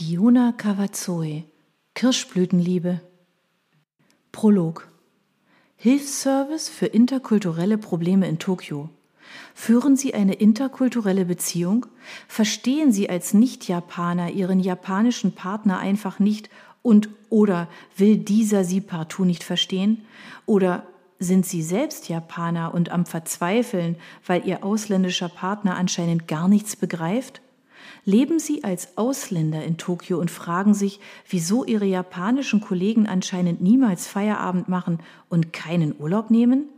Fiona Kawazoe Kirschblütenliebe Prolog Hilfsservice für interkulturelle Probleme in Tokio. Führen Sie eine interkulturelle Beziehung? Verstehen Sie als Nicht-Japaner Ihren japanischen Partner einfach nicht und oder will dieser Sie partout nicht verstehen? Oder sind Sie selbst Japaner und am Verzweifeln, weil Ihr ausländischer Partner anscheinend gar nichts begreift? Leben Sie als Ausländer in Tokio und fragen sich, wieso Ihre japanischen Kollegen anscheinend niemals Feierabend machen und keinen Urlaub nehmen?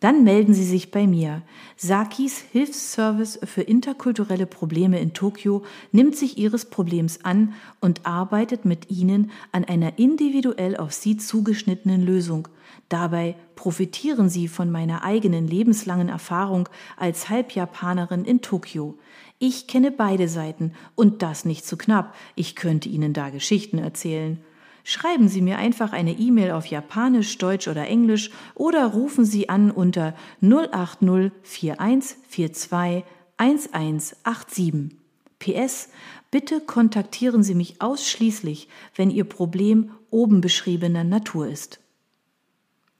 Dann melden Sie sich bei mir. Sakis Hilfsservice für interkulturelle Probleme in Tokio nimmt sich Ihres Problems an und arbeitet mit Ihnen an einer individuell auf Sie zugeschnittenen Lösung. Dabei profitieren Sie von meiner eigenen lebenslangen Erfahrung als Halbjapanerin in Tokio. Ich kenne beide Seiten und das nicht zu knapp. Ich könnte Ihnen da Geschichten erzählen. Schreiben Sie mir einfach eine E-Mail auf Japanisch, Deutsch oder Englisch oder rufen Sie an unter 080 4142 1187. PS, bitte kontaktieren Sie mich ausschließlich, wenn Ihr Problem oben beschriebener Natur ist.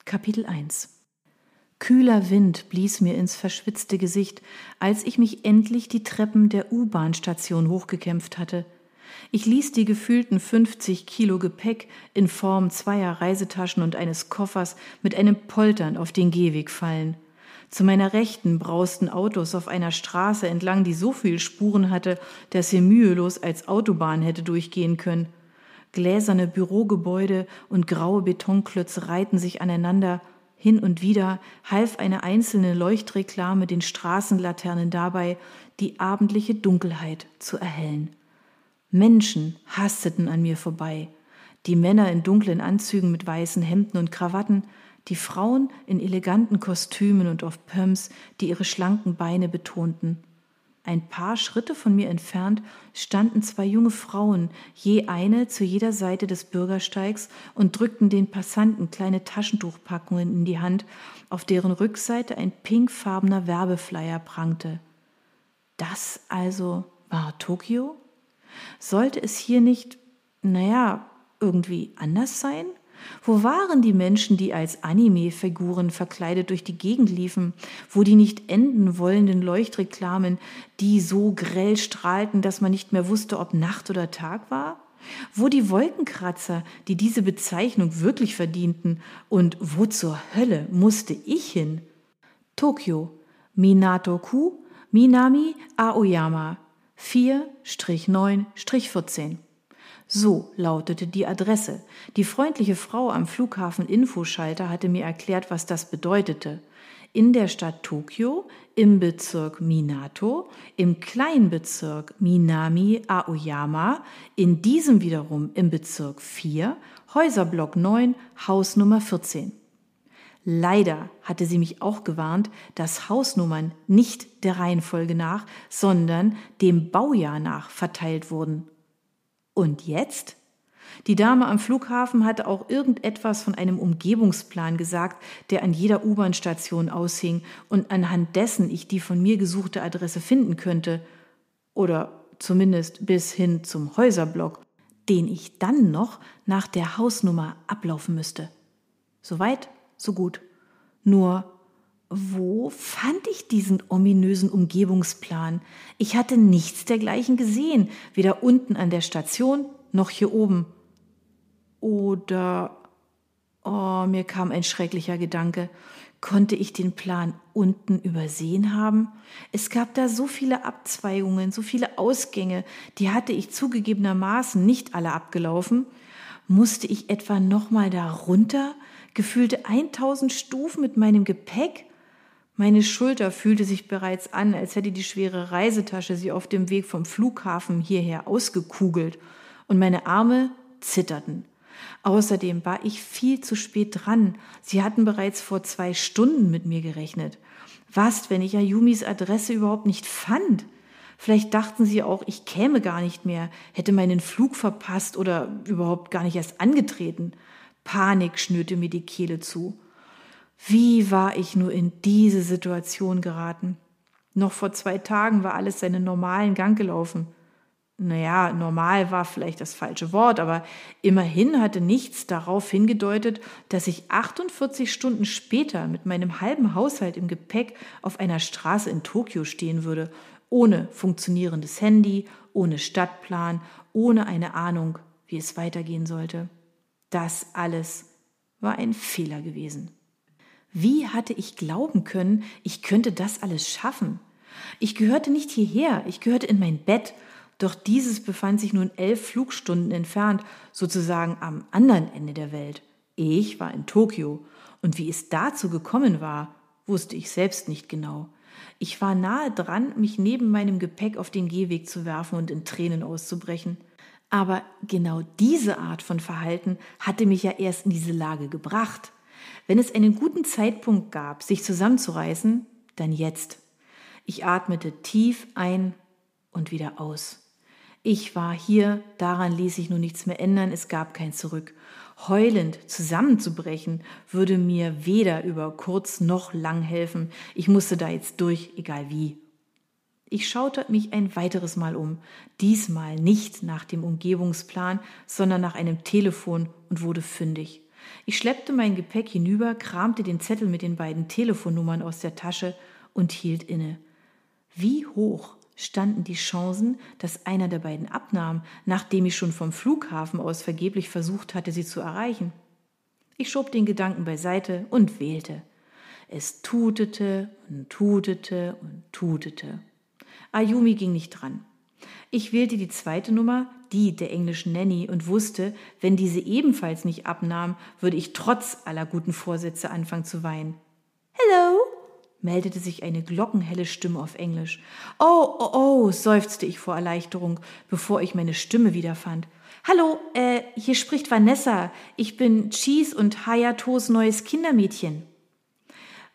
Kapitel 1 Kühler Wind blies mir ins verschwitzte Gesicht, als ich mich endlich die Treppen der U-Bahn-Station hochgekämpft hatte. Ich ließ die gefühlten 50 Kilo Gepäck in Form zweier Reisetaschen und eines Koffers mit einem Poltern auf den Gehweg fallen. Zu meiner Rechten brausten Autos auf einer Straße entlang, die so viel Spuren hatte, dass sie mühelos als Autobahn hätte durchgehen können. Gläserne Bürogebäude und graue Betonklötze reihten sich aneinander, hin und wieder half eine einzelne Leuchtreklame den Straßenlaternen dabei, die abendliche Dunkelheit zu erhellen. Menschen hasteten an mir vorbei, die Männer in dunklen Anzügen mit weißen Hemden und Krawatten, die Frauen in eleganten Kostümen und auf Pumps, die ihre schlanken Beine betonten. Ein paar Schritte von mir entfernt standen zwei junge Frauen, je eine zu jeder Seite des Bürgersteigs und drückten den Passanten kleine Taschentuchpackungen in die Hand, auf deren Rückseite ein pinkfarbener Werbeflyer prangte. Das also war Tokio? Sollte es hier nicht, naja, irgendwie anders sein? Wo waren die Menschen, die als Anime-Figuren verkleidet durch die Gegend liefen? Wo die nicht enden wollenden Leuchtreklamen, die so grell strahlten, dass man nicht mehr wusste, ob Nacht oder Tag war? Wo die Wolkenkratzer, die diese Bezeichnung wirklich verdienten? Und wo zur Hölle musste ich hin? Tokio, Minato-ku, Minami Aoyama, 4-9-14. So lautete die Adresse. Die freundliche Frau am Flughafen Infoschalter hatte mir erklärt, was das bedeutete. In der Stadt Tokio, im Bezirk Minato, im Kleinbezirk Minami Aoyama, in diesem wiederum im Bezirk 4, Häuserblock 9, Hausnummer 14. Leider hatte sie mich auch gewarnt, dass Hausnummern nicht der Reihenfolge nach, sondern dem Baujahr nach verteilt wurden. Und jetzt? Die Dame am Flughafen hatte auch irgendetwas von einem Umgebungsplan gesagt, der an jeder U-Bahn-Station aushing und anhand dessen ich die von mir gesuchte Adresse finden könnte. Oder zumindest bis hin zum Häuserblock, den ich dann noch nach der Hausnummer ablaufen müsste. Soweit, so gut. Nur wo fand ich diesen ominösen Umgebungsplan? Ich hatte nichts dergleichen gesehen, weder unten an der Station noch hier oben. Oder, oh, mir kam ein schrecklicher Gedanke. Konnte ich den Plan unten übersehen haben? Es gab da so viele Abzweigungen, so viele Ausgänge, die hatte ich zugegebenermaßen nicht alle abgelaufen. Musste ich etwa nochmal da runter? Gefühlte 1000 Stufen mit meinem Gepäck? Meine Schulter fühlte sich bereits an, als hätte die schwere Reisetasche sie auf dem Weg vom Flughafen hierher ausgekugelt, und meine Arme zitterten. Außerdem war ich viel zu spät dran. Sie hatten bereits vor zwei Stunden mit mir gerechnet. Was, wenn ich Ayumis Adresse überhaupt nicht fand? Vielleicht dachten sie auch, ich käme gar nicht mehr, hätte meinen Flug verpasst oder überhaupt gar nicht erst angetreten. Panik schnürte mir die Kehle zu. Wie war ich nur in diese Situation geraten? Noch vor zwei Tagen war alles seinen normalen Gang gelaufen. naja, normal war vielleicht das falsche Wort, aber immerhin hatte nichts darauf hingedeutet, dass ich 48 Stunden später mit meinem halben Haushalt im Gepäck auf einer Straße in Tokio stehen würde, ohne funktionierendes Handy, ohne Stadtplan, ohne eine Ahnung, wie es weitergehen sollte. Das alles war ein Fehler gewesen. Wie hatte ich glauben können, ich könnte das alles schaffen? Ich gehörte nicht hierher, ich gehörte in mein Bett doch dieses befand sich nun elf Flugstunden entfernt, sozusagen am anderen Ende der Welt. Ich war in Tokio, und wie es dazu gekommen war, wusste ich selbst nicht genau. Ich war nahe dran, mich neben meinem Gepäck auf den Gehweg zu werfen und in Tränen auszubrechen. Aber genau diese Art von Verhalten hatte mich ja erst in diese Lage gebracht. Wenn es einen guten Zeitpunkt gab, sich zusammenzureißen, dann jetzt. Ich atmete tief ein und wieder aus. Ich war hier, daran ließ sich nun nichts mehr ändern, es gab kein Zurück. Heulend zusammenzubrechen würde mir weder über kurz noch lang helfen. Ich musste da jetzt durch, egal wie. Ich schaute mich ein weiteres Mal um, diesmal nicht nach dem Umgebungsplan, sondern nach einem Telefon und wurde fündig. Ich schleppte mein Gepäck hinüber, kramte den Zettel mit den beiden Telefonnummern aus der Tasche und hielt inne. Wie hoch standen die Chancen, dass einer der beiden abnahm, nachdem ich schon vom Flughafen aus vergeblich versucht hatte, sie zu erreichen. Ich schob den Gedanken beiseite und wählte. Es tutete und tutete und tutete. Ayumi ging nicht dran. Ich wählte die zweite Nummer, die der englischen Nanny, und wusste, wenn diese ebenfalls nicht abnahm, würde ich trotz aller guten Vorsätze anfangen zu weinen. Hello, meldete sich eine glockenhelle Stimme auf Englisch. Oh, oh, oh, seufzte ich vor Erleichterung, bevor ich meine Stimme wiederfand. Hallo, äh, hier spricht Vanessa. Ich bin Cheese und Hayatos neues Kindermädchen.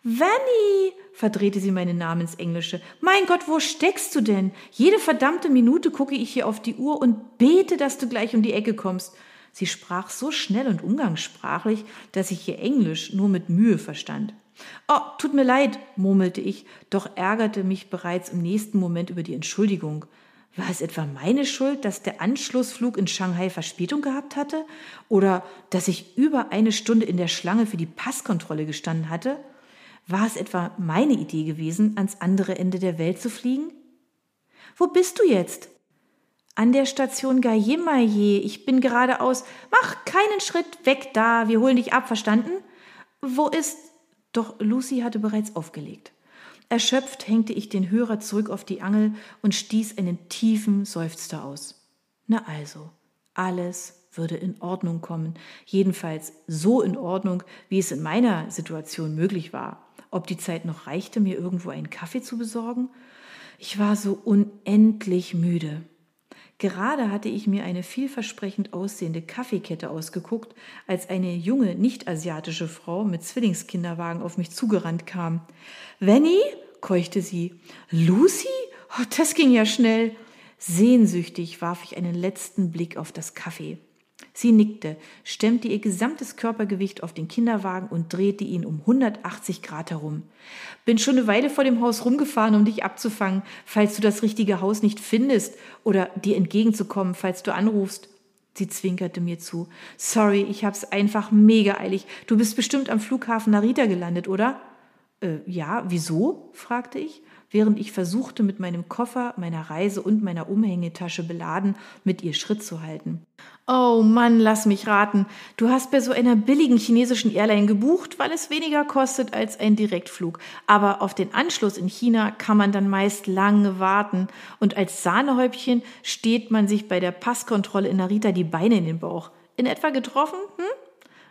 Vanny, verdrehte sie meine Namensenglische. Mein Gott, wo steckst du denn? Jede verdammte Minute gucke ich hier auf die Uhr und bete, dass du gleich um die Ecke kommst. Sie sprach so schnell und umgangssprachlich, dass ich ihr Englisch nur mit Mühe verstand. Oh, tut mir leid, murmelte ich, doch ärgerte mich bereits im nächsten Moment über die Entschuldigung. War es etwa meine Schuld, dass der Anschlussflug in Shanghai Verspätung gehabt hatte? Oder dass ich über eine Stunde in der Schlange für die Passkontrolle gestanden hatte? War es etwa meine Idee gewesen, ans andere Ende der Welt zu fliegen? Wo bist du jetzt? An der Station Gayemaye. Ich bin geradeaus. Mach keinen Schritt weg da. Wir holen dich ab, verstanden? Wo ist doch Lucy hatte bereits aufgelegt. Erschöpft hängte ich den Hörer zurück auf die Angel und stieß einen tiefen Seufzer aus. Na also, alles würde in Ordnung kommen, jedenfalls so in Ordnung, wie es in meiner Situation möglich war. Ob die Zeit noch reichte, mir irgendwo einen Kaffee zu besorgen? Ich war so unendlich müde. Gerade hatte ich mir eine vielversprechend aussehende Kaffeekette ausgeguckt, als eine junge, nicht-asiatische Frau mit Zwillingskinderwagen auf mich zugerannt kam. Venny? keuchte sie. Lucy? Oh, das ging ja schnell. Sehnsüchtig warf ich einen letzten Blick auf das Kaffee. Sie nickte, stemmte ihr gesamtes Körpergewicht auf den Kinderwagen und drehte ihn um 180 Grad herum. Bin schon eine Weile vor dem Haus rumgefahren, um dich abzufangen, falls du das richtige Haus nicht findest oder dir entgegenzukommen, falls du anrufst. Sie zwinkerte mir zu. Sorry, ich hab's einfach mega eilig. Du bist bestimmt am Flughafen Narita gelandet, oder? Äh, ja, wieso? fragte ich während ich versuchte, mit meinem Koffer, meiner Reise und meiner Umhängetasche beladen, mit ihr Schritt zu halten. Oh Mann, lass mich raten. Du hast bei so einer billigen chinesischen Airline gebucht, weil es weniger kostet als ein Direktflug. Aber auf den Anschluss in China kann man dann meist lange warten. Und als Sahnehäubchen steht man sich bei der Passkontrolle in Narita die Beine in den Bauch. In etwa getroffen? Hm?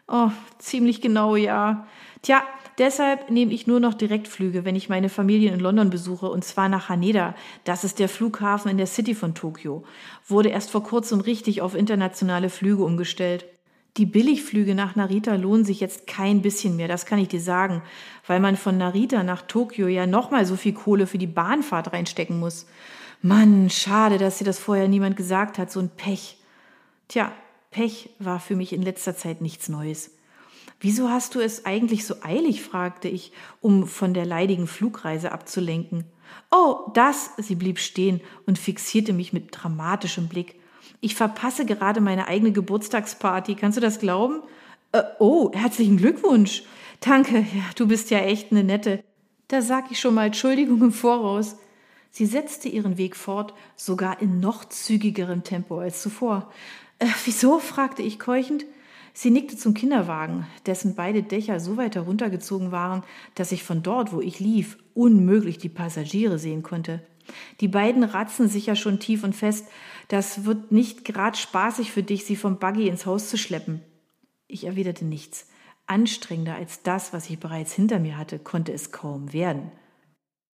Oh, ziemlich genau, ja. Tja, Deshalb nehme ich nur noch Direktflüge, wenn ich meine Familie in London besuche, und zwar nach Haneda. Das ist der Flughafen in der City von Tokio. Wurde erst vor kurzem richtig auf internationale Flüge umgestellt. Die Billigflüge nach Narita lohnen sich jetzt kein bisschen mehr, das kann ich dir sagen, weil man von Narita nach Tokio ja nochmal so viel Kohle für die Bahnfahrt reinstecken muss. Mann, schade, dass dir das vorher niemand gesagt hat, so ein Pech. Tja, Pech war für mich in letzter Zeit nichts Neues. Wieso hast du es eigentlich so eilig? fragte ich, um von der leidigen Flugreise abzulenken. Oh, das, sie blieb stehen und fixierte mich mit dramatischem Blick. Ich verpasse gerade meine eigene Geburtstagsparty. Kannst du das glauben? Äh, oh, herzlichen Glückwunsch. Danke, ja, du bist ja echt eine nette. Da sag ich schon mal Entschuldigung im Voraus. Sie setzte ihren Weg fort, sogar in noch zügigerem Tempo als zuvor. Äh, wieso? fragte ich keuchend. Sie nickte zum Kinderwagen, dessen beide Dächer so weit heruntergezogen waren, dass ich von dort, wo ich lief, unmöglich die Passagiere sehen konnte. Die beiden ratzen sich ja schon tief und fest. Das wird nicht grad spaßig für dich, sie vom Buggy ins Haus zu schleppen. Ich erwiderte nichts. Anstrengender als das, was ich bereits hinter mir hatte, konnte es kaum werden.